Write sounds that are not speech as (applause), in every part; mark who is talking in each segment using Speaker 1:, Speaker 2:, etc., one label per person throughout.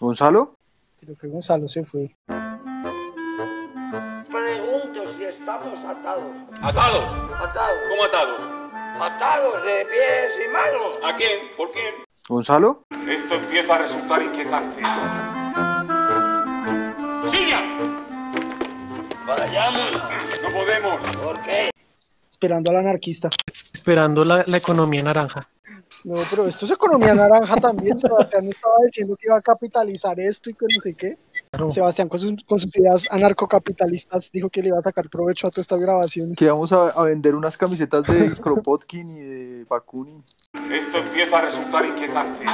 Speaker 1: ¿Gonzalo?
Speaker 2: Creo que Gonzalo se fue.
Speaker 3: Pregunto si estamos atados.
Speaker 4: ¿Atados?
Speaker 3: Atados.
Speaker 4: ¿Cómo atados?
Speaker 3: Atados de pies y manos.
Speaker 4: ¿A quién? ¿Por quién?
Speaker 1: ¿Gonzalo?
Speaker 4: Esto empieza a resultar inquietante. ¡Silla!
Speaker 3: Vayamos.
Speaker 4: No podemos.
Speaker 3: ¿Por qué?
Speaker 2: Esperando al anarquista.
Speaker 5: Esperando la, la economía naranja.
Speaker 2: No, pero esto es economía naranja también. Sebastián estaba diciendo que iba a capitalizar esto y que no sé qué.
Speaker 5: Claro.
Speaker 2: Sebastián con, sus- con sus ideas anarcocapitalistas dijo que le iba a sacar provecho a todas estas grabaciones.
Speaker 1: Que vamos a, a vender unas camisetas de Kropotkin y de Bakunin.
Speaker 4: Esto empieza a resultar inquietante.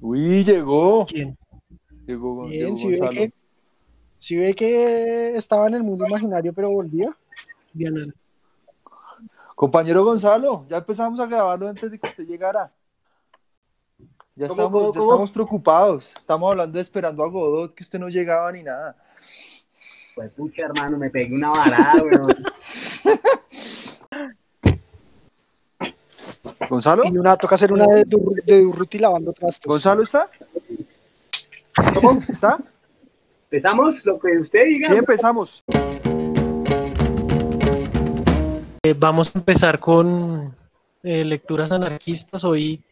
Speaker 1: Uy, llegó.
Speaker 5: ¿Quién?
Speaker 1: Llegó,
Speaker 2: Bien,
Speaker 1: llegó
Speaker 2: si ve,
Speaker 1: Gonzalo.
Speaker 2: que, si ve que estaba en el mundo imaginario pero volvía.
Speaker 5: Diana.
Speaker 1: Compañero Gonzalo, ya empezamos a grabarlo antes de que usted llegara. Ya,
Speaker 6: ¿Cómo,
Speaker 1: estamos,
Speaker 6: cómo,
Speaker 1: ya
Speaker 6: cómo?
Speaker 1: estamos preocupados. Estamos hablando de esperando a Godot, que usted no llegaba ni nada.
Speaker 6: Pues pucha, hermano, me pegué una varada, weón. (laughs)
Speaker 1: ¿Gonzalo?
Speaker 2: Y una toca hacer una de, de Durruti lavando trastos.
Speaker 1: ¿Gonzalo está?
Speaker 6: ¿Cómo?
Speaker 1: ¿Está?
Speaker 6: ¿Empezamos? Lo que usted diga.
Speaker 1: Sí, empezamos.
Speaker 5: Eh, vamos a empezar con eh, lecturas anarquistas. Hoy,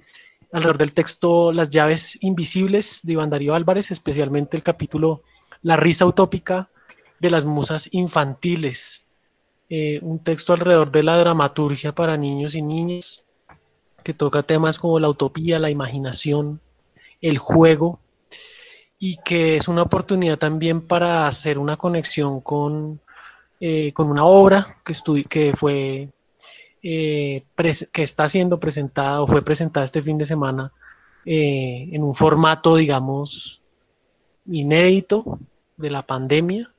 Speaker 5: alrededor del texto Las llaves invisibles de Iván Darío Álvarez, especialmente el capítulo La risa utópica de las musas infantiles. Eh, un texto alrededor de la dramaturgia para niños y niñas, que toca temas como la utopía, la imaginación, el juego, y que es una oportunidad también para hacer una conexión con eh, con una obra que, que fue eh, que está siendo presentada o fue presentada este fin de semana eh, en un formato, digamos, inédito de la pandemia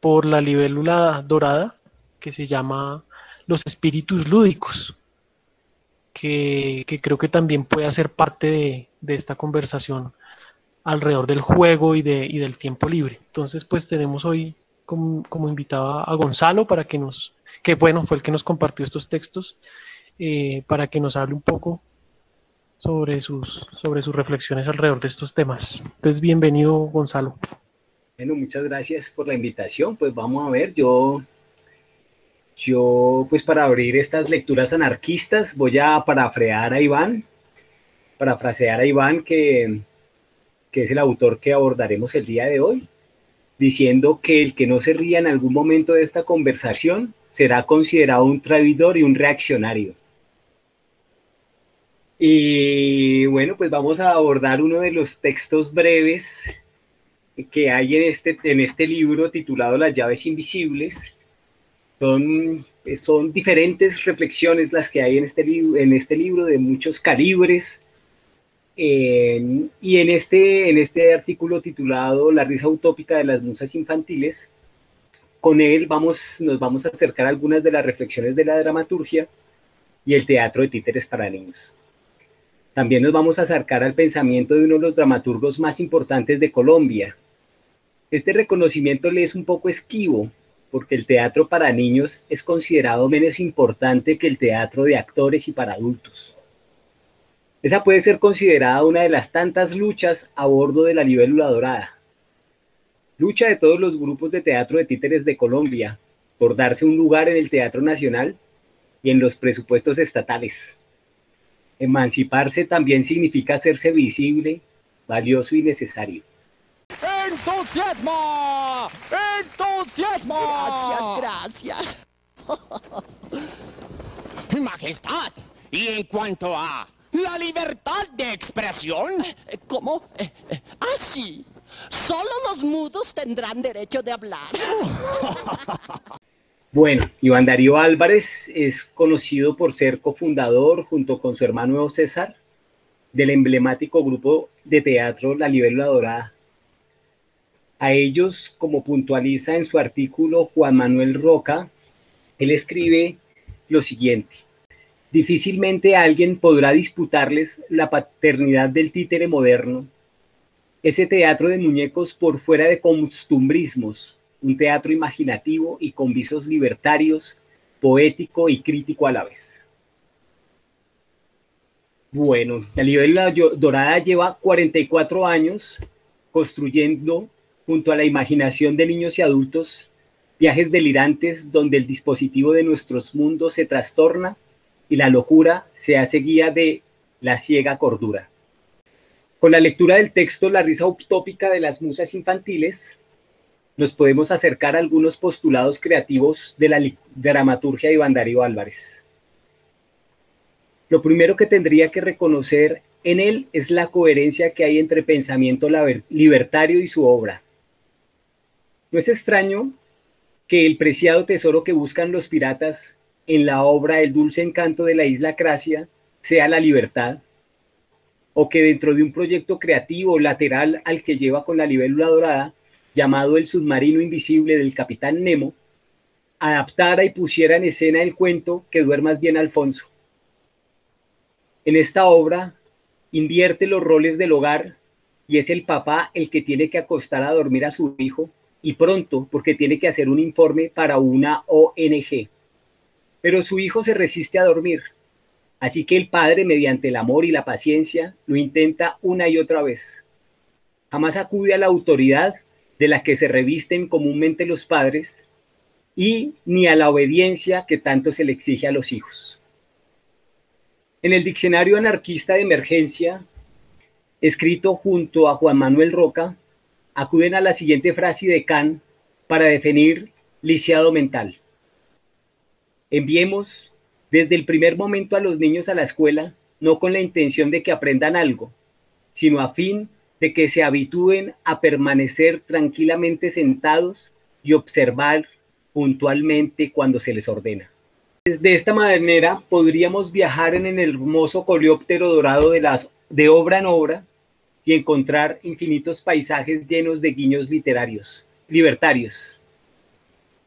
Speaker 5: por la libélula dorada que se llama Los Espíritus Lúdicos, que, que creo que también puede hacer parte de, de esta conversación alrededor del juego y, de, y del tiempo libre. Entonces, pues tenemos hoy como, invitado a Gonzalo para que nos, que bueno, fue el que nos compartió estos textos, eh, para que nos hable un poco sobre sus, sobre sus reflexiones alrededor de estos temas. Entonces, bienvenido, Gonzalo.
Speaker 6: Bueno, muchas gracias por la invitación. Pues vamos a ver, yo, yo, pues para abrir estas lecturas anarquistas, voy a parafrear a Iván, parafrasear a Iván, que, que es el autor que abordaremos el día de hoy, diciendo que el que no se ría en algún momento de esta conversación será considerado un traidor y un reaccionario. Y bueno, pues vamos a abordar uno de los textos breves que hay en este, en este libro titulado Las llaves invisibles. Son, son diferentes reflexiones las que hay en este, en este libro de muchos calibres. Y en este, en este artículo titulado La risa utópica de las musas infantiles, con él vamos, nos vamos a acercar a algunas de las reflexiones de la dramaturgia y el teatro de títeres para niños. También nos vamos a acercar al pensamiento de uno de los dramaturgos más importantes de Colombia. Este reconocimiento le es un poco esquivo, porque el teatro para niños es considerado menos importante que el teatro de actores y para adultos. Esa puede ser considerada una de las tantas luchas a bordo de la libélula dorada. Lucha de todos los grupos de teatro de títeres de Colombia por darse un lugar en el Teatro Nacional y en los presupuestos estatales. Emanciparse también significa hacerse visible, valioso y necesario.
Speaker 7: ¡Entusiasmo! ¡Entusiasmo!
Speaker 8: Gracias, gracias. (laughs)
Speaker 7: Majestad, y en cuanto a la libertad de expresión,
Speaker 8: Eh, ¿Cómo? Eh, eh, ah, sí. Solo los mudos tendrán derecho de hablar. (laughs)
Speaker 6: Bueno, Iván Darío Álvarez es conocido por ser cofundador, junto con su hermano César, del emblemático grupo de teatro La Libélula Dorada. A ellos, como puntualiza en su artículo Juan Manuel Roca, él escribe lo siguiente. Difícilmente alguien podrá disputarles la paternidad del títere moderno, ese teatro de muñecos por fuera de costumbrismos, un teatro imaginativo y con visos libertarios, poético y crítico a la vez. Bueno, la dorada lleva 44 años construyendo junto a la imaginación de niños y adultos viajes delirantes donde el dispositivo de nuestros mundos se trastorna y la locura se hace guía de la ciega cordura. Con la lectura del texto La risa utópica de las musas infantiles, nos podemos acercar a algunos postulados creativos de la dramaturgia de Iván Darío Álvarez. Lo primero que tendría que reconocer en él es la coherencia que hay entre pensamiento libertario y su obra. No es extraño que el preciado tesoro que buscan los piratas en la obra El dulce encanto de la isla Cracia sea la libertad, o que dentro de un proyecto creativo lateral al que lleva con la libélula dorada, llamado El submarino invisible del capitán Nemo, adaptara y pusiera en escena el cuento Que duermas bien Alfonso. En esta obra invierte los roles del hogar y es el papá el que tiene que acostar a dormir a su hijo y pronto porque tiene que hacer un informe para una ONG. Pero su hijo se resiste a dormir, así que el padre mediante el amor y la paciencia lo intenta una y otra vez. Jamás acude a la autoridad de la que se revisten comúnmente los padres y ni a la obediencia que tanto se le exige a los hijos. En el diccionario anarquista de emergencia, escrito junto a Juan Manuel Roca, acuden a la siguiente frase de Kant para definir lisiado mental. Enviemos desde el primer momento a los niños a la escuela, no con la intención de que aprendan algo, sino a fin de que se habitúen a permanecer tranquilamente sentados y observar puntualmente cuando se les ordena. De esta manera podríamos viajar en el hermoso coleóptero dorado de, las, de obra en obra y encontrar infinitos paisajes llenos de guiños literarios, libertarios.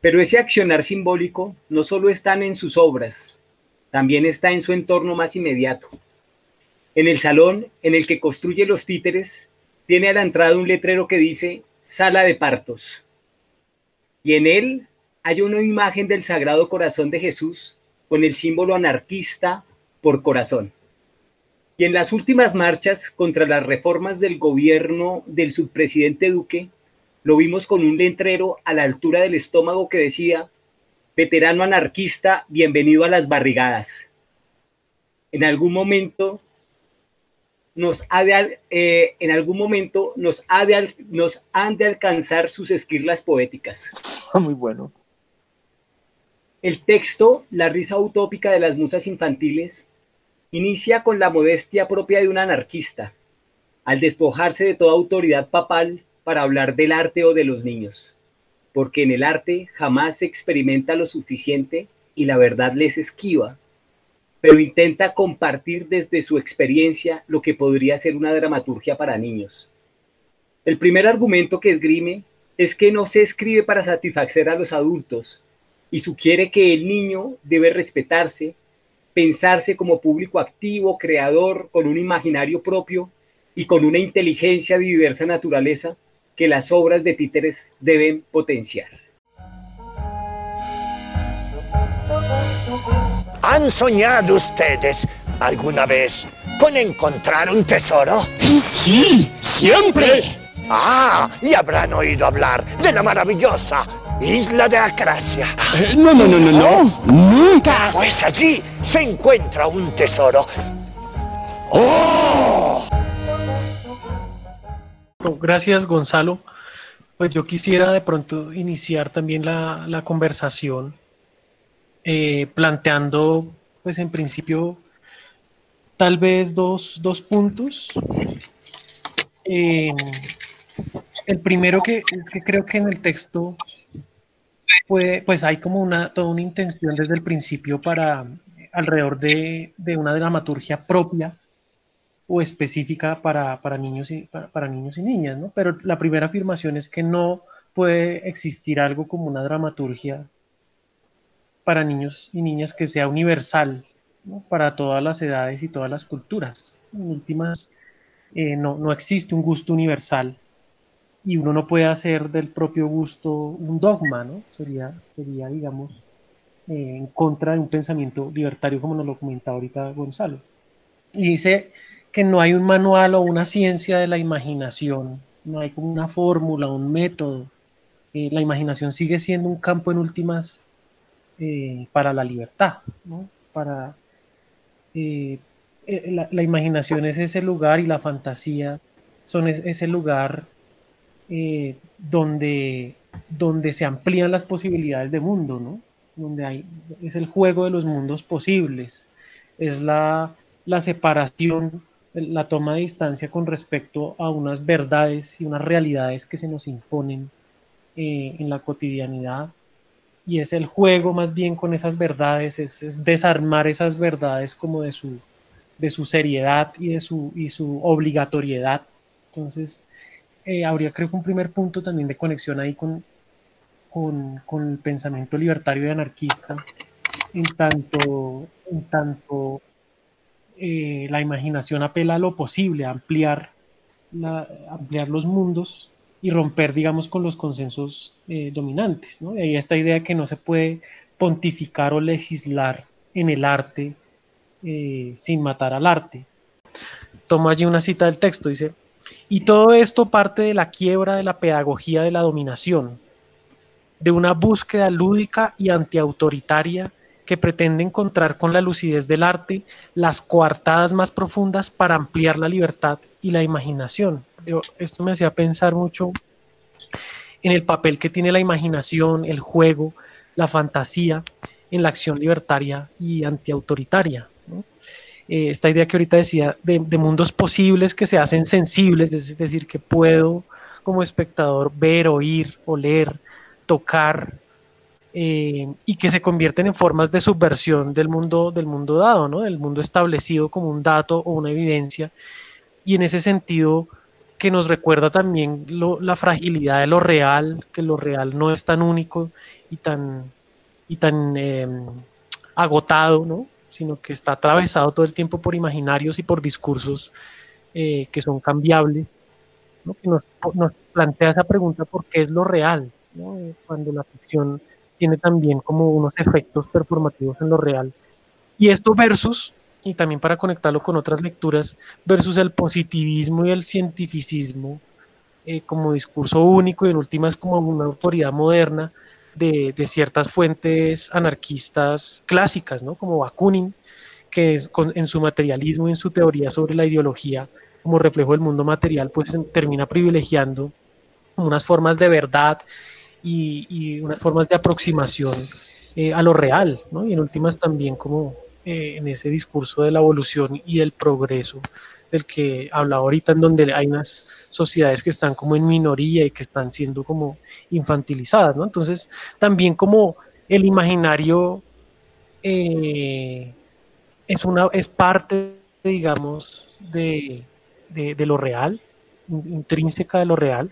Speaker 6: Pero ese accionar simbólico no solo está en sus obras, también está en su entorno más inmediato. En el salón en el que construye los títeres, tiene a la entrada un letrero que dice Sala de Partos. Y en él hay una imagen del Sagrado Corazón de Jesús con el símbolo anarquista por corazón. Y en las últimas marchas contra las reformas del gobierno del subpresidente Duque, lo vimos con un letrero a la altura del estómago que decía, veterano anarquista, bienvenido a las barrigadas. En algún momento nos ha de, eh, en algún momento nos, ha de, nos han de alcanzar sus esquirlas poéticas.
Speaker 1: Muy bueno.
Speaker 6: El texto, La risa utópica de las musas infantiles, inicia con la modestia propia de un anarquista, al despojarse de toda autoridad papal para hablar del arte o de los niños, porque en el arte jamás se experimenta lo suficiente y la verdad les esquiva, pero intenta compartir desde su experiencia lo que podría ser una dramaturgia para niños. El primer argumento que esgrime es que no se escribe para satisfacer a los adultos y sugiere que el niño debe respetarse, pensarse como público activo, creador, con un imaginario propio y con una inteligencia de diversa naturaleza que las obras de títeres deben potenciar.
Speaker 7: ¿Han soñado ustedes alguna vez con encontrar un tesoro?
Speaker 8: Sí, siempre.
Speaker 7: Ah, y habrán oído hablar de la maravillosa isla de Acracia.
Speaker 8: Eh, no, no, no, no, no. Nunca.
Speaker 7: Pues allí se encuentra un tesoro. ¡Oh!
Speaker 5: Gracias, Gonzalo. Pues yo quisiera de pronto iniciar también la, la conversación eh, planteando, pues en principio, tal vez dos, dos puntos. Eh, el primero que es que creo que en el texto puede, pues hay como una, toda una intención desde el principio para alrededor de, de una dramaturgia propia o específica para, para niños y, para, niños y niñas, ¿no? Pero la primera afirmación es que no puede existir algo como una dramaturgia para niños y niñas que sea universal ¿no? para todas las edades y todas las culturas. En últimas, eh, no, no existe un gusto universal y uno no puede hacer del propio gusto un dogma, ¿no? Sería, sería digamos, eh, en contra de un pensamiento libertario como nos lo comentaba ahorita Gonzalo. Y dice que no hay un manual o una ciencia de la imaginación, no hay como una fórmula, un método. Eh, la imaginación sigue siendo un campo en últimas eh, para la libertad, ¿no? Para, eh, la, imaginación es ese lugar y la fantasía son es- ese lugar donde, donde se amplían las posibilidades de mundo, ¿no? Donde hay, es el juego de los mundos posibles, es la, la separación, la toma de distancia con respecto a unas verdades y unas realidades que se nos imponen eh, en la cotidianidad. Y es el juego más bien con esas verdades, es, es desarmar esas verdades como de su, de su seriedad y de su, y su obligatoriedad. Entonces, eh, habría creo que un primer punto también de conexión ahí con, con, con el pensamiento libertario y anarquista, en tanto, en tanto eh, la imaginación apela a lo posible, a ampliar, los mundos y romper, digamos, con los consensos eh, dominantes. ¿no? Y ahí esta idea de que no se puede pontificar o legislar en el arte eh, sin matar al arte. Tomo allí una cita del texto, dice, y todo esto parte de la quiebra de la pedagogía de la dominación, de una búsqueda lúdica y antiautoritaria que pretende encontrar con la lucidez del arte las coartadas más profundas para ampliar la libertad y la imaginación. Yo- esto me hacía pensar mucho en el papel que tiene la imaginación, el juego, la fantasía en la acción libertaria y antiautoritaria. Eh, esta idea que ahorita decía de, de mundos posibles que se hacen sensibles, es decir, que puedo como espectador ver, oír, oler, tocar, eh, y que se convierten en formas de subversión del mundo, del mundo dado, ¿no? del mundo establecido como un dato o una evidencia, y en ese sentido que nos recuerda también lo- la fragilidad de lo real, que lo real no es tan único y tan, y tan eh, agotado, ¿no? sino que está atravesado todo el tiempo por imaginarios y por discursos eh, que son cambiables, ¿no? que nos, nos plantea esa pregunta por qué es lo real, ¿no? Cuando la ficción tiene también como unos efectos performativos en lo real. Y esto versus, y también para conectarlo con otras lecturas, versus el positivismo y el cientificismo eh, como discurso único y en últimas como una autoridad moderna de, de ciertas fuentes anarquistas clásicas, ¿no? como Bakunin, que es con- en su materialismo y en su teoría sobre la ideología como reflejo del mundo material, pues termina privilegiando unas formas de verdad y, unas formas de aproximación eh, a lo real, ¿no? Y en últimas también como eh, en ese discurso de la evolución y del progreso del que hablaba ahorita, en donde hay unas sociedades que están como en minoría y que están siendo como infantilizadas, ¿no? Entonces, también como el imaginario eh, es, una, es parte, digamos, de, de, lo real, in- intrínseca de lo real,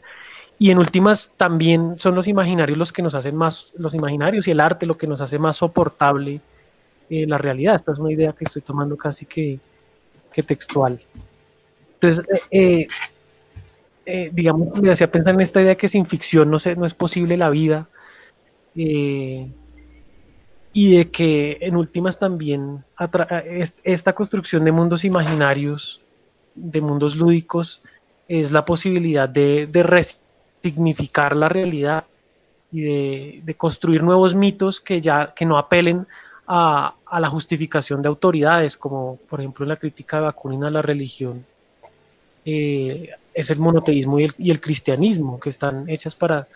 Speaker 5: y en últimas también son los imaginarios los que nos hacen más, los imaginarios y el arte lo que nos hace más soportable eh, la realidad. Esta es una idea que estoy tomando casi que, textual. Entonces, eh, eh, eh, digamos, me hacía pensar en esta idea que sin ficción no, no es posible la vida. eh, y de que en últimas también esta construcción de mundos imaginarios, de mundos lúdicos, es la posibilidad de, de resignificar la realidad y de, construir nuevos mitos que ya que no apelen a, a la justificación de autoridades, como por ejemplo la crítica de Bakunin a la religión, eh, es el monoteísmo y el, y el cristianismo, que están hechas para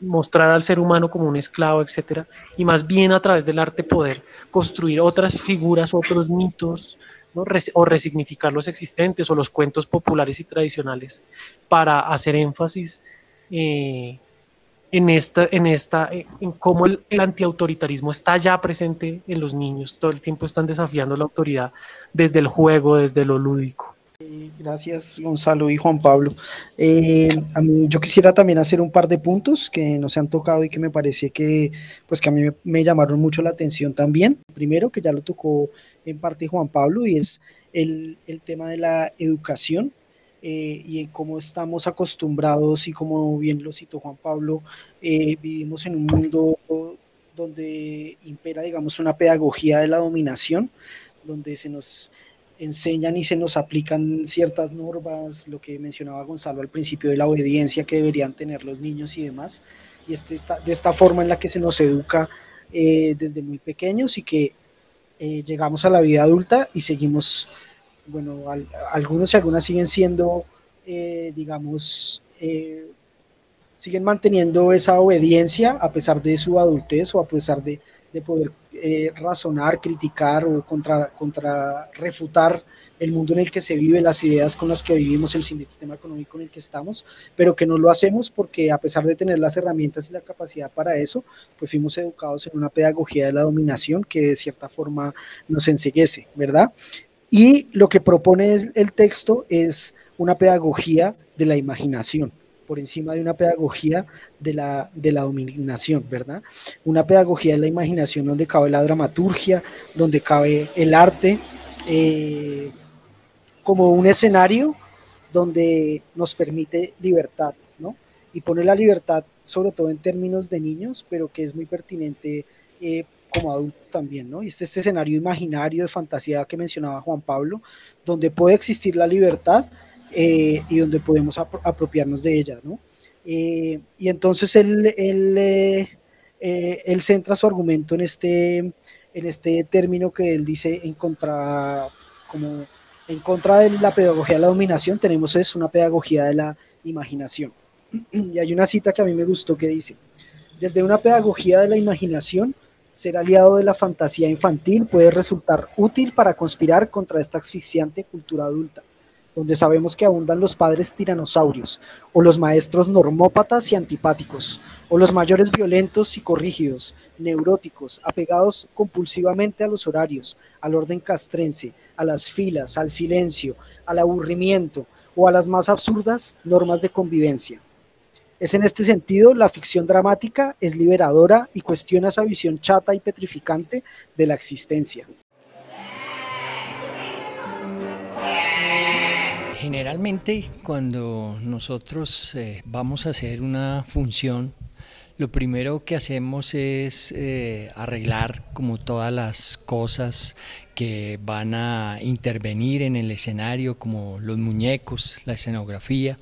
Speaker 5: mostrar al ser humano como un esclavo, etcétera, y más bien a través del arte poder construir otras figuras, otros mitos, ¿no? O resignificar los existentes o los cuentos populares y tradicionales para hacer énfasis eh, en esta, en esta, eh, en cómo el, antiautoritarismo está ya presente en los niños, todo el tiempo están desafiando la autoridad desde el juego, desde lo lúdico.
Speaker 2: Gracias, Gonzalo y Juan Pablo. Eh, a mí, yo quisiera también hacer un par de puntos que no se han tocado y que me parece que, pues, que a mí me, me llamaron mucho la atención también. Primero, que ya lo tocó en parte Juan Pablo, y es el, el tema de la educación eh, y en cómo estamos acostumbrados y como bien lo citó Juan Pablo, eh, vivimos en un mundo donde impera, digamos, una pedagogía de la dominación, donde se nos enseñan y se nos aplican ciertas normas, lo que mencionaba Gonzalo al principio de la obediencia que deberían tener los niños y demás, y este, esta, de esta forma en la que se nos educa eh, desde muy pequeños y que eh, llegamos a la vida adulta y seguimos, bueno, al- algunos y algunas siguen siendo, eh, digamos, eh, siguen manteniendo esa obediencia a pesar de su adultez o a pesar de, de poder eh, razonar, criticar o contra, contra refutar el mundo en el que se vive, las ideas con las que vivimos, el sistema económico en el que estamos, pero que no lo hacemos porque a pesar de tener las herramientas y la capacidad para eso, pues fuimos educados en una pedagogía de la dominación que de cierta forma nos enseguece, ¿verdad? Y lo que propone el texto es una pedagogía de la imaginación, por encima de una pedagogía de la, de la dominación, ¿verdad? Una pedagogía de la imaginación donde cabe la dramaturgia, donde cabe el arte, eh, como un escenario donde nos permite libertad, ¿no? Y pone la libertad sobre todo en términos de niños, pero que es muy pertinente eh, como adultos también, ¿no? Y este, este escenario imaginario de fantasía que mencionaba Juan Pablo, donde puede existir la libertad eh, y donde podemos apro- apropiarnos de ella, ¿no? Eh, y entonces eh, él centra su argumento en este, en este término que él dice en contra, como en contra de la pedagogía de la dominación, tenemos es una pedagogía de la imaginación. (clears throat) Y hay una cita que a mí me gustó que dice, desde una pedagogía de la imaginación, ser aliado de la fantasía infantil puede resultar útil para conspirar contra esta asfixiante cultura adulta, donde sabemos que abundan los padres tiranosaurios, o los maestros normópatas y antipáticos, o los mayores violentos psicorrígidos, neuróticos, apegados compulsivamente a los horarios, al orden castrense, a las filas, al silencio, al aburrimiento o a las más absurdas normas de convivencia. Es en este sentido la ficción dramática es liberadora y cuestiona esa visión chata y petrificante de la existencia.
Speaker 9: Generalmente cuando nosotros eh, vamos a hacer una función, lo primero que hacemos es eh, arreglar como todas las cosas que van a intervenir en el escenario, como los muñecos, la escenografía,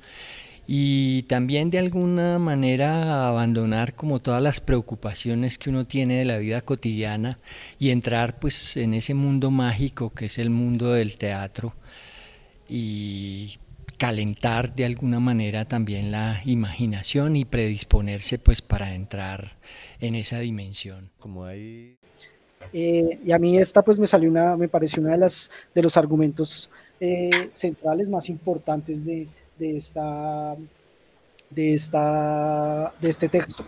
Speaker 9: y también de alguna manera abandonar como todas las preocupaciones que uno tiene de la vida cotidiana y entrar pues en ese mundo mágico que es el mundo del teatro y calentar de alguna manera también la imaginación y predisponerse pues para entrar en esa dimensión.
Speaker 10: Como ahí
Speaker 2: Eh, y a mí esta pues me salió una, me pareció una de las de los argumentos eh, centrales más importantes de, de esta de esta de este texto.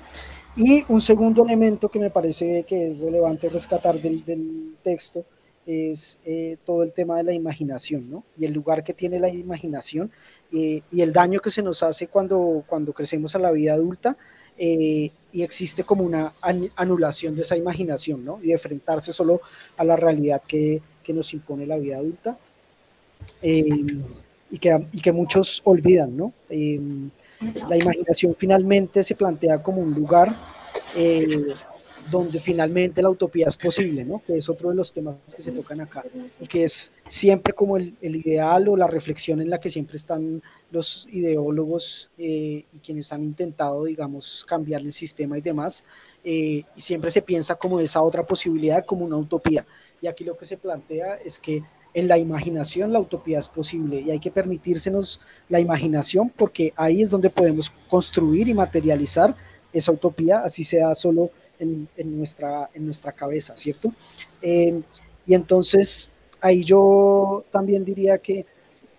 Speaker 2: Y un segundo elemento que me parece que es relevante rescatar del, del texto es eh, todo el tema de la imaginación, ¿no? Y el lugar que tiene la imaginación eh, y el daño que se nos hace cuando, cuando crecemos a la vida adulta eh, y existe como una an- anulación de esa imaginación, ¿no? Y de enfrentarse solo a la realidad que, que nos impone la vida adulta eh, y, que, y que muchos olvidan, ¿no? Eh, la imaginación finalmente se plantea como un lugar eh, donde finalmente la utopía es posible, ¿no? Que es otro de los temas que se tocan acá y que es siempre como el, el ideal o la reflexión en la que siempre están los ideólogos eh, y quienes han intentado, digamos, cambiar el sistema y demás, eh, y siempre se piensa como esa otra posibilidad, como una utopía. Y aquí lo que se plantea es que en la imaginación la utopía es posible y hay que permitírsenos la imaginación porque ahí es donde podemos construir y materializar esa utopía, así sea solo en, nuestra, en nuestra cabeza, ¿cierto? Eh, y entonces ahí yo también diría que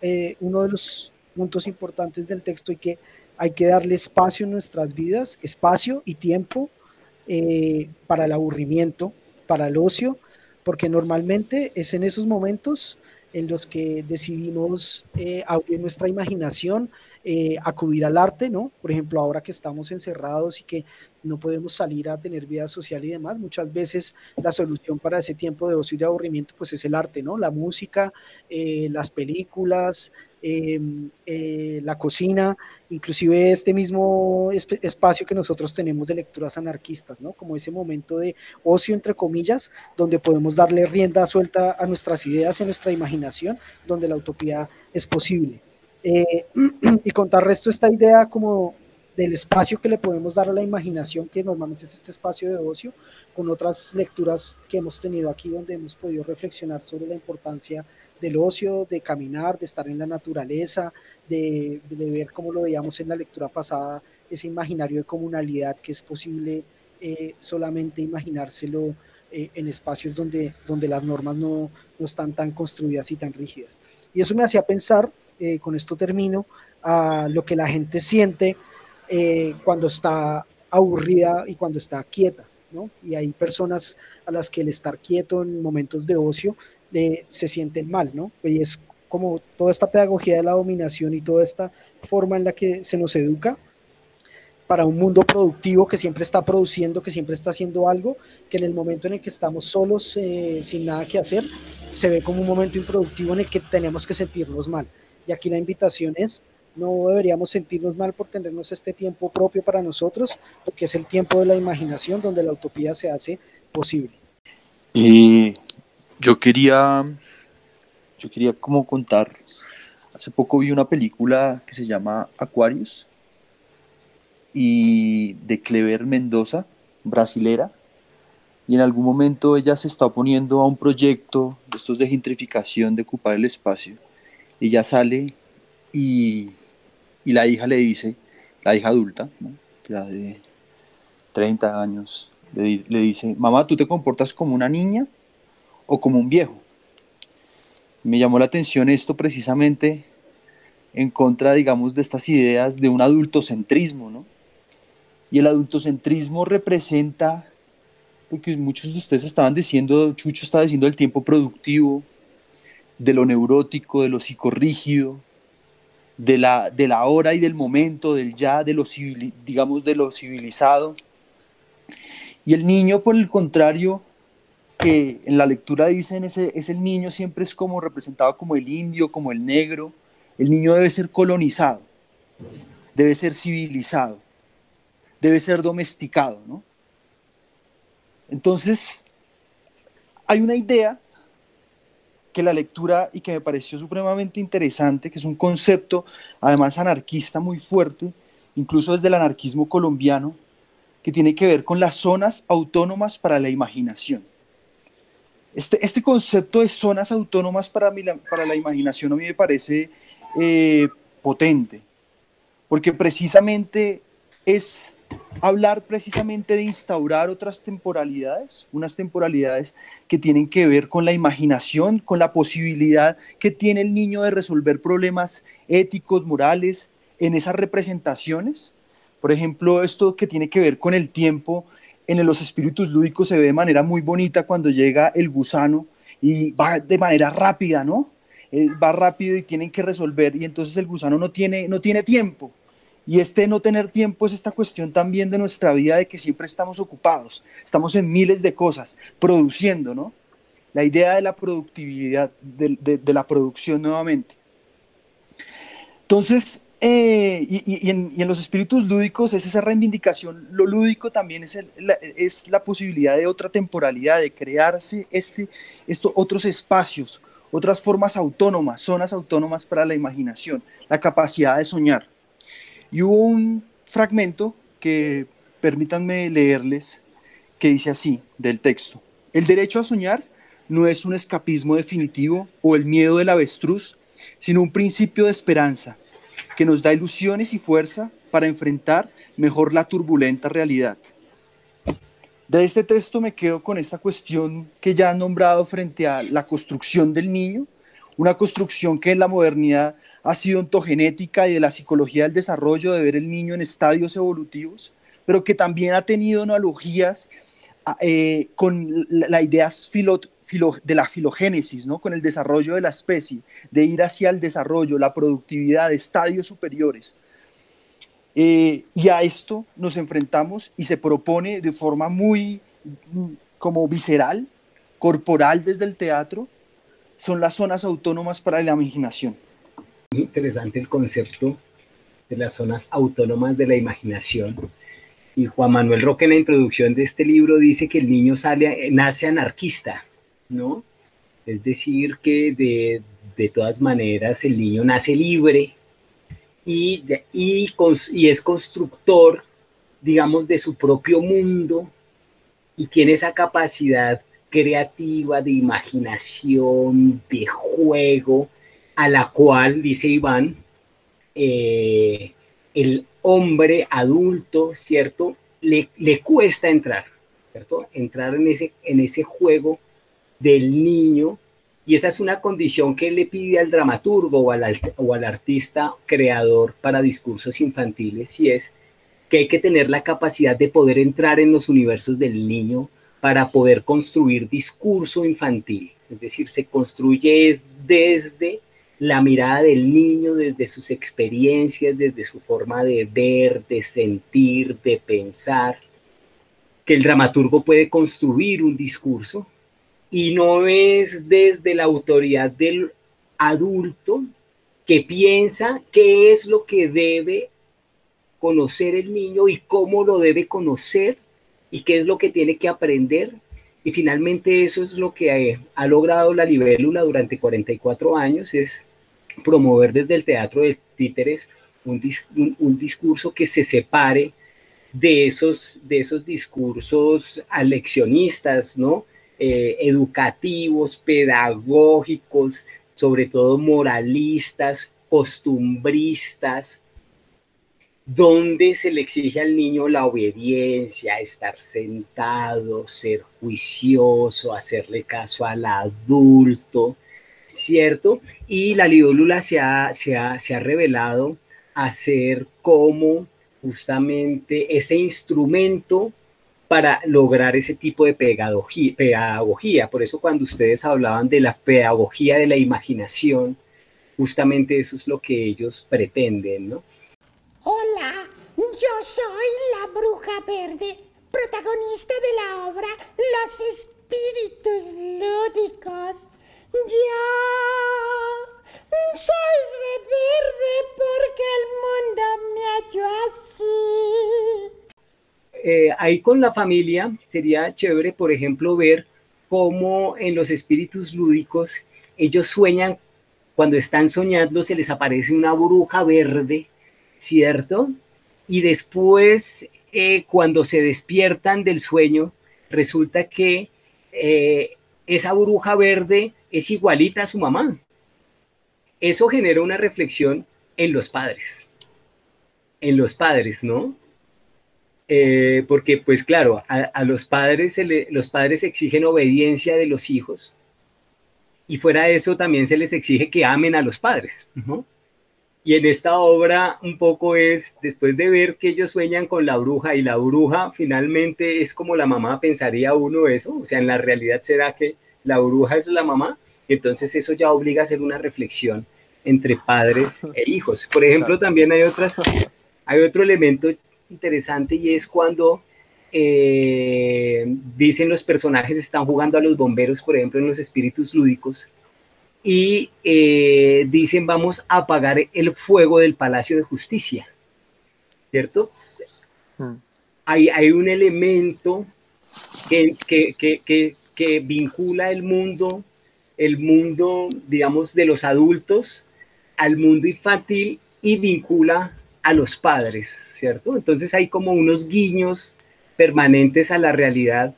Speaker 2: eh, uno de los puntos importantes del texto y que hay que darle espacio en nuestras vidas, espacio y tiempo eh, para el aburrimiento, para el ocio, porque normalmente es en esos momentos en los que decidimos eh, abrir nuestra imaginación, eh, acudir al arte, ¿no? Por ejemplo, ahora que estamos encerrados y que no podemos salir a tener vida social y demás, muchas veces la solución para ese tiempo de ocio y de aburrimiento, pues es el arte, ¿no? La música, eh, las películas, eh, eh, la cocina, inclusive este mismo esp- espacio que nosotros tenemos de lecturas anarquistas, ¿no? Como ese momento de ocio, entre comillas, donde podemos darle rienda suelta a nuestras ideas y a nuestra imaginación, donde la utopía es posible. Eh, (clears throat) y contrarresto esta idea como del espacio que le podemos dar a la imaginación, que normalmente es este espacio de ocio, con otras lecturas que hemos tenido aquí donde hemos podido reflexionar sobre la importancia del ocio, de caminar, de estar en la naturaleza, de, ver como lo veíamos en la lectura pasada, ese imaginario de comunalidad que es posible eh, solamente imaginárselo eh, en espacios donde, donde las normas no, no están tan construidas y tan rígidas. Y eso me hacía pensar, eh, con esto termino, a lo que la gente siente cuando está aburrida y cuando está quieta, ¿no? Y hay personas a las que el estar quieto en momentos de ocio eh, se sienten mal, ¿no? Y es como toda esta pedagogía de la dominación y toda esta forma en la que se nos educa para un mundo productivo que siempre está produciendo, que siempre está haciendo algo, que en el momento en el que estamos solos, eh, sin nada que hacer, se ve como un momento improductivo en el que tenemos que sentirnos mal. Y aquí la invitación es, no deberíamos sentirnos mal por tenernos este tiempo propio para nosotros, porque es el tiempo de la imaginación donde la utopía se hace posible.
Speaker 1: Eh, yo quería, yo quería contar, hace poco vi una película que se llama Aquarius y de Clever Mendoza, brasilera, y en algún momento ella se está oponiendo a un proyecto de estos de gentrificación de ocupar el espacio. Ella sale y, y la hija le dice, la hija adulta, ¿no? ya de 30 años, le, le dice, mamá, ¿tú te comportas como una niña o como un viejo? Me llamó la atención esto precisamente en contra, digamos, de estas ideas de un adultocentrismo, ¿no? Y el adultocentrismo representa, porque muchos de ustedes estaban diciendo, Chucho estaba diciendo el tiempo productivo, de lo neurótico, de lo psicorrígido, de la, de la hora y del momento, del ya, de lo civili- digamos, de lo civilizado. Y el niño, por el contrario, que en la lectura dicen ese, es el niño siempre es como representado como el indio, como el negro. El niño debe ser colonizado, debe ser civilizado, debe ser domesticado, ¿no? Entonces, hay una idea que la lectura y que me pareció supremamente interesante, que es un concepto además anarquista muy fuerte, incluso desde el anarquismo colombiano, que tiene que ver con las zonas autónomas para la imaginación. Este, este concepto de zonas autónomas para, mi- para la imaginación a mí me parece eh, potente, porque precisamente es hablar precisamente de instaurar otras temporalidades, unas temporalidades que tienen que ver con la imaginación, con la posibilidad que tiene el niño de resolver problemas éticos, morales, en esas representaciones. Por ejemplo, esto que tiene que ver con el tiempo, en los espíritus lúdicos se ve de manera muy bonita cuando llega el gusano y va de manera rápida, ¿no? Va rápido y tienen que resolver y entonces el gusano no tiene, no tiene tiempo. Y este no tener tiempo es esta cuestión también de nuestra vida de que siempre estamos ocupados, estamos en miles de cosas, produciendo, ¿no? La idea de la productividad, de- de la producción nuevamente. Entonces, eh, y, en, los espíritus lúdicos es esa reivindicación, lo lúdico también es, la, posibilidad de otra temporalidad, de crearse este, otros espacios, otras formas autónomas, zonas autónomas para la imaginación, la capacidad de soñar. Y hubo un fragmento que permítanme leerles que dice así del texto. El derecho a soñar no es un escapismo definitivo o el miedo del avestruz, sino un principio de esperanza que nos da ilusiones y fuerza para enfrentar mejor la turbulenta realidad. De este texto me quedo con esta cuestión que ya han nombrado frente a la construcción del niño, una construcción que en la modernidad ha sido ontogenética y de la psicología del desarrollo, de ver el niño en estadios evolutivos, pero que también ha tenido analogías eh, con la, la idea filo- de la filogénesis, ¿no? con el desarrollo de la especie, de ir hacia el desarrollo, la productividad estadios superiores. Eh, y a esto nos enfrentamos y se propone de forma muy mm, como visceral, corporal desde el teatro, son las zonas autónomas para la imaginación.
Speaker 6: Muy interesante el concepto de las zonas autónomas de la imaginación. Y Juan Manuel Roque en la introducción de este libro dice que el niño sale, nace anarquista, ¿no? Es decir, que de, de todas maneras el niño nace libre y, y, es constructor, digamos, de su propio mundo y tiene esa capacidad creativa, de imaginación, de juego, a la cual, dice Iván, eh, el hombre adulto, ¿cierto? Le, le, cuesta entrar, ¿cierto? Entrar en ese, en ese juego del niño. Y esa es una condición que le pide al dramaturgo o al, o al artista creador para discursos infantiles, y es que hay que tener la capacidad de poder entrar en los universos del niño para poder construir discurso infantil. Es decir, se construye desde la mirada del niño, desde sus experiencias, desde su forma de ver, de sentir, de pensar, que el dramaturgo puede construir un discurso y no es desde la autoridad del adulto que piensa qué es lo que debe conocer el niño y cómo lo debe conocer y qué es lo que tiene que aprender. Y finalmente eso es lo que ha, logrado la libélula durante 44 años, es promover desde el teatro de títeres un, discurso que se separe de esos, de esos discursos aleccionistas, ¿no? Eh, educativos, pedagógicos, sobre todo moralistas, costumbristas, donde se le exige al niño la obediencia, estar sentado, ser juicioso, hacerle caso al adulto, ¿cierto? Y la libélula se ha, se ha, se ha revelado a ser como justamente ese instrumento para lograr ese tipo de pedagogía, pedagogía. Por eso cuando ustedes hablaban de la pedagogía de la imaginación, justamente eso es lo que ellos pretenden, ¿no?
Speaker 10: Hola, yo soy la bruja verde, protagonista de la obra Los Espíritus Lúdicos. Yo soy verde porque el mundo me halló así.
Speaker 6: Eh, ahí con la familia sería chévere, por ejemplo, ver cómo en los espíritus lúdicos ellos sueñan, cuando están soñando se les aparece una bruja verde ¿cierto? Y después, eh, cuando se despiertan del sueño, resulta que eh, esa bruja verde es igualita a su mamá. Eso genera una reflexión en los padres, en los padres, ¿no? Eh, porque, pues claro, a, los padres los padres exigen obediencia de los hijos y fuera de eso también se les exige que amen a los padres, ¿no? Y en esta obra un poco es, después de ver que ellos sueñan con la bruja y la bruja finalmente es como la mamá, pensaría uno eso, o sea, en la realidad será que la bruja es la mamá, entonces eso ya obliga a hacer una reflexión entre padres (laughs) e hijos. Por ejemplo, también hay otras, hay otro elemento interesante y es cuando eh, dicen los personajes están jugando a los bomberos, por ejemplo, en los espíritus lúdicos, y eh, dicen vamos a apagar el fuego del Palacio de Justicia, ¿cierto? Hmm. Hay, hay, un elemento que, que, que, vincula el mundo, el mundo, digamos, de los adultos al mundo infantil y vincula a los padres, ¿cierto? Entonces hay como unos guiños permanentes a la realidad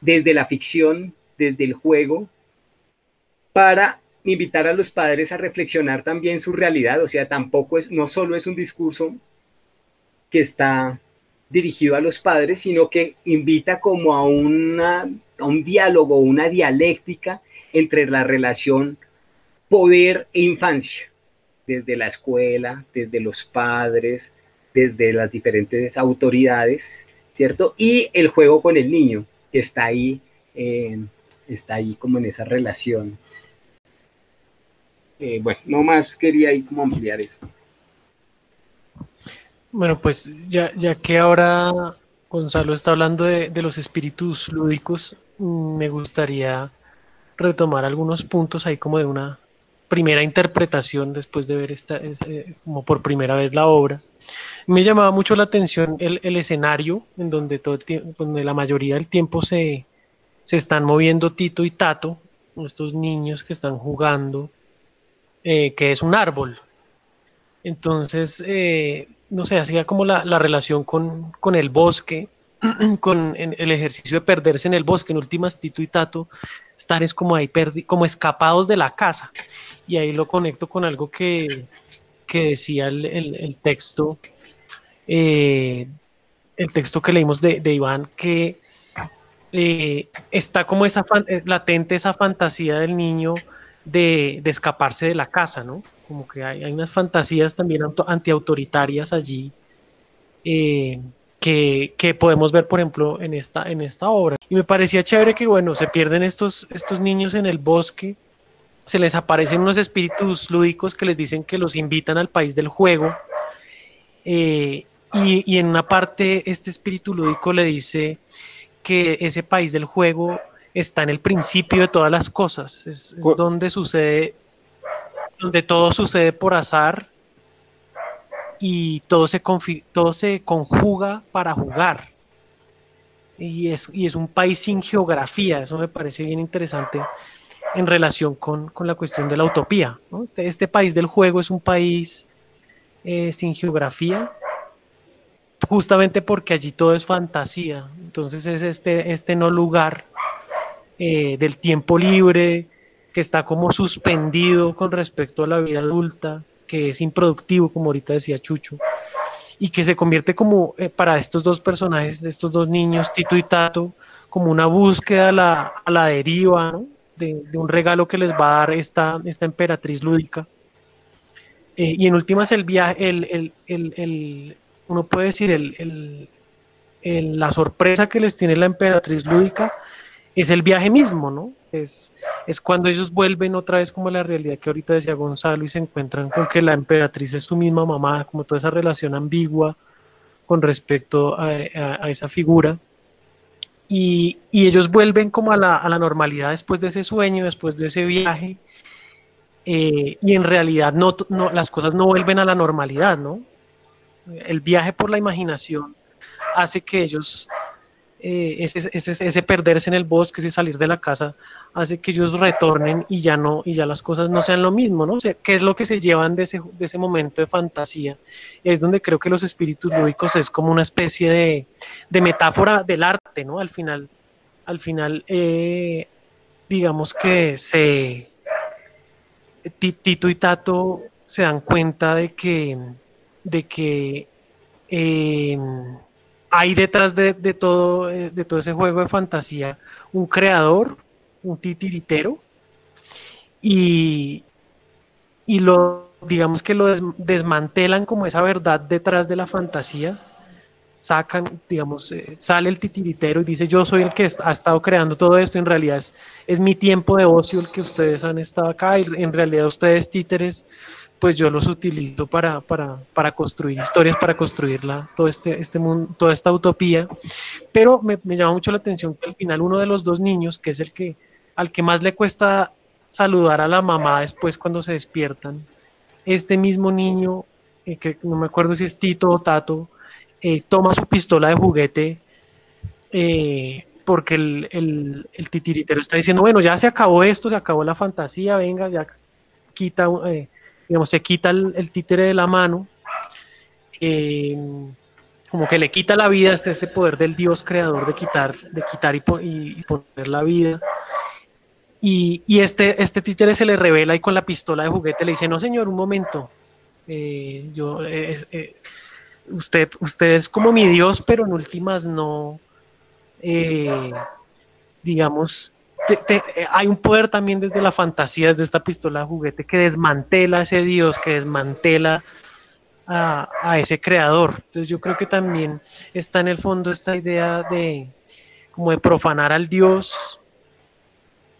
Speaker 6: desde la ficción, desde el juego, para invitar a los padres a reflexionar también su realidad, o sea, tampoco es, no solo es un discurso que está dirigido a los padres, sino que invita como a, una, un diálogo, una dialéctica entre la relación poder e infancia, desde la escuela, desde los padres, desde las diferentes autoridades, ¿cierto? Y el juego con el niño, que está ahí, eh, está ahí como en esa relación eh, bueno, no más quería ahí como ampliar eso.
Speaker 5: Bueno, pues ya, ya que ahora Gonzalo está hablando de, los espíritus lúdicos, me gustaría retomar algunos puntos ahí como de una primera interpretación después de ver esta, eh, como por primera vez la obra. Me llamaba mucho la atención el, el escenario en donde, todo donde la mayoría del tiempo se, se, están moviendo Tito y Tato, estos niños que están jugando, eh, que es un árbol. Entonces, eh, no sé, hacía como la, la relación con, con, el bosque, (clears throat) con el ejercicio de perderse en el bosque. En últimas, Tito y Tato están es como ahí, como escapados de la casa. Y ahí lo conecto con algo que, que decía el, el, texto, eh, el texto que leímos de, de Iván, que eh, está como esa eh, latente esa fantasía del niño de, de, escaparse de la casa, ¿no? Como que hay, hay unas fantasías también antiautoritarias allí. Que, que, podemos ver, por ejemplo, en esta, en esta obra. Y me parecía chévere que, bueno, se pierden estos, estos niños en el bosque, se les aparecen unos espíritus lúdicos que les dicen que los invitan al país del juego. Eh, y, y, en una parte este espíritu lúdico le dice que ese país del juego está en el principio de todas las cosas, es, es donde sucede, donde todo sucede por azar y todo se, todo se conjuga para jugar. Y es, y es un país sin geografía, eso me parece bien interesante en relación con, con la cuestión de la utopía. Este, este, país del juego es un país eh, sin geografía, justamente porque allí todo es fantasía. Entonces es este, este no lugar eh, del tiempo libre que está como suspendido con respecto a la vida adulta, que es improductivo, como ahorita decía Chucho, y que se convierte como eh, para estos dos personajes, de estos dos niños, Tito y Tato, como una búsqueda a la, a la deriva, de, un regalo que les va a dar esta, esta emperatriz lúdica. Eh, y en últimas, el viaje, el, el, el, el uno puede decir, la sorpresa que les tiene la emperatriz lúdica es el viaje mismo, ¿no? Es, es cuando ellos vuelven otra vez como a la realidad que ahorita decía Gonzalo y se encuentran con que la emperatriz es su misma mamá, como toda esa relación ambigua con respecto a, a, esa figura. Y, y, ellos vuelven como a la, a la, normalidad después de ese sueño, después de ese viaje, eh, y en realidad no, no, las cosas no vuelven a la normalidad, ¿no? El viaje por la imaginación hace que ellos eh, ese, perderse en el bosque, ese salir de la casa, hace que ellos retornen y ya no, y ya las cosas no sean lo mismo, ¿no? O ¿Qué es lo que se llevan de ese, de ese momento de fantasía? Es donde creo que los espíritus lúdicos es como una especie de, de metáfora del arte, ¿no? Al final, al final eh, digamos que se Tito y Tato se dan cuenta de que, de que eh, hay detrás de, todo, eh, de todo ese juego de fantasía un creador, un titiritero, y, lo, digamos que lo des, desmantelan como esa verdad detrás de la fantasía, sacan, digamos, eh, sale el titiritero y dice yo soy el que ha estado creando todo esto, en realidad es, es mi tiempo de ocio el que ustedes han estado acá, y en realidad ustedes títeres pues yo los utilizo para, para, para construir historias, para construir la, todo este, este mundo, toda esta utopía. Pero me, me, llama mucho la atención que al final uno de los dos niños, que es el que al que más le cuesta saludar a la mamá después cuando se despiertan, este mismo niño, eh, que no me acuerdo si es Tito o Tato, eh, toma su pistola de juguete eh, porque el, el, el, titiritero está diciendo, bueno, ya se acabó esto, se acabó la fantasía, venga, ya quita eh, digamos, se quita el, el títere de la mano, eh, como que le quita la vida, es ese poder del Dios creador de quitar, de quitar y, poner la vida. Y, este, este títere se le revela y con la pistola de juguete le dice, no señor, un momento, eh, yo, eh, usted, usted es como mi Dios, pero en últimas no, digamos, te, te, eh, hay un poder también desde la fantasía, desde esta pistola de juguete que desmantela a ese Dios, que desmantela a, a, ese creador. Entonces yo creo que también está en el fondo esta idea de como de profanar al Dios,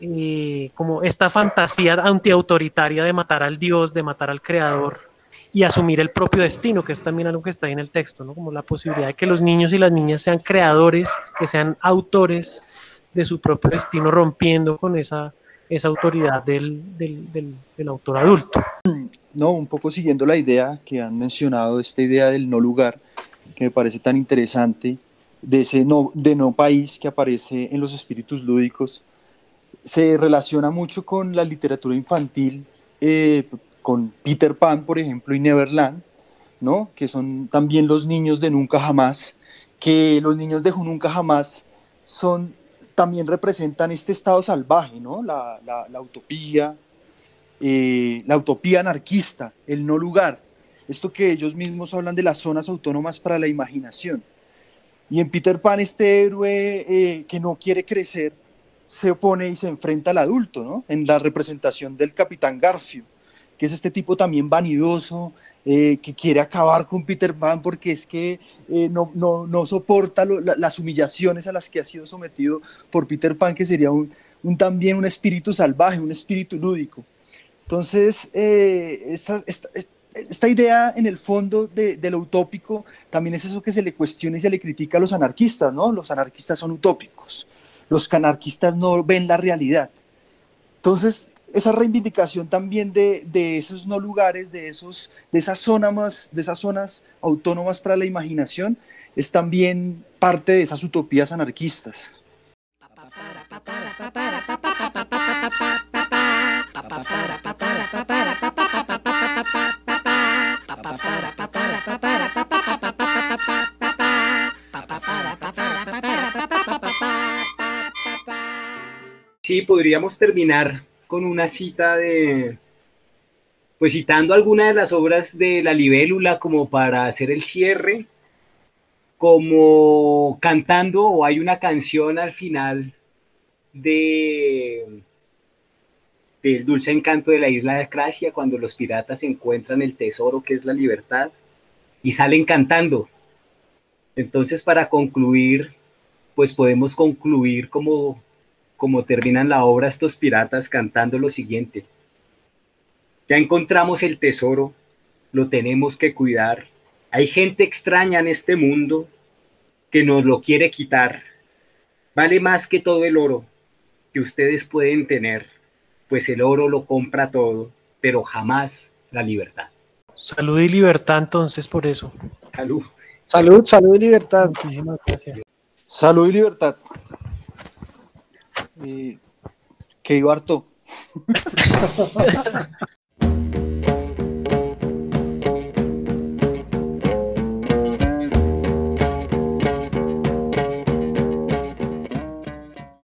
Speaker 5: eh, como esta fantasía antiautoritaria de matar al Dios, de matar al creador y asumir el propio destino, que es también algo que está ahí en el texto, ¿no? como la posibilidad de que los niños y las niñas sean creadores, que sean autores de su propio destino, rompiendo con esa, esa autoridad del, del, del, del autor adulto.
Speaker 1: No, un poco siguiendo la idea que han mencionado, esta idea del no lugar, que me parece tan interesante, de ese no, de no país que aparece en los espíritus lúdicos, se relaciona mucho con la literatura infantil, eh, con Peter Pan, por ejemplo, y Neverland, ¿no? que son también los niños de Nunca Jamás, que los niños de Nunca Jamás son, también representan este estado salvaje, ¿no? la, la, utopía, eh, la utopía anarquista, el no lugar, esto que ellos mismos hablan de las zonas autónomas para la imaginación. Y en Peter Pan este héroe eh, que no quiere crecer se opone y se enfrenta al adulto, ¿no? En la representación del Capitán Garfio, que es este tipo también vanidoso, eh, que quiere acabar con Peter Pan porque es que eh, no, no, no, soporta lo, la, las humillaciones a las que ha sido sometido por Peter Pan, que sería un, un también un espíritu salvaje, un espíritu lúdico. Entonces, eh, esta, esta, esta, idea en el fondo de, de, lo utópico también es eso que se le cuestiona y se le critica a los anarquistas, ¿no? Los anarquistas son utópicos, los anarquistas no ven la realidad. Entonces, esa reivindicación también de, de, esos no lugares, de, esos, de, esas zonas, de esas zonas autónomas para la imaginación, es también parte de esas utopías anarquistas.
Speaker 6: Sí, podríamos terminar con una cita de, pues citando alguna de las obras de la libélula como para hacer el cierre, como cantando o hay una canción al final de del dulce encanto de la isla de Cracia cuando los piratas encuentran el tesoro que es la libertad y salen cantando. Entonces para concluir, pues podemos concluir como como terminan la obra estos piratas cantando lo siguiente. Ya encontramos el tesoro, lo tenemos que cuidar. Hay gente extraña en este mundo que nos lo quiere quitar. Vale más que todo el oro que ustedes pueden tener, pues el oro lo compra todo, pero jamás la libertad.
Speaker 5: Salud y libertad entonces por eso.
Speaker 6: Salud.
Speaker 2: Salud, salud y libertad.
Speaker 5: Muchísimas gracias.
Speaker 1: Salud y libertad. Eh, que iba harto. (laughs)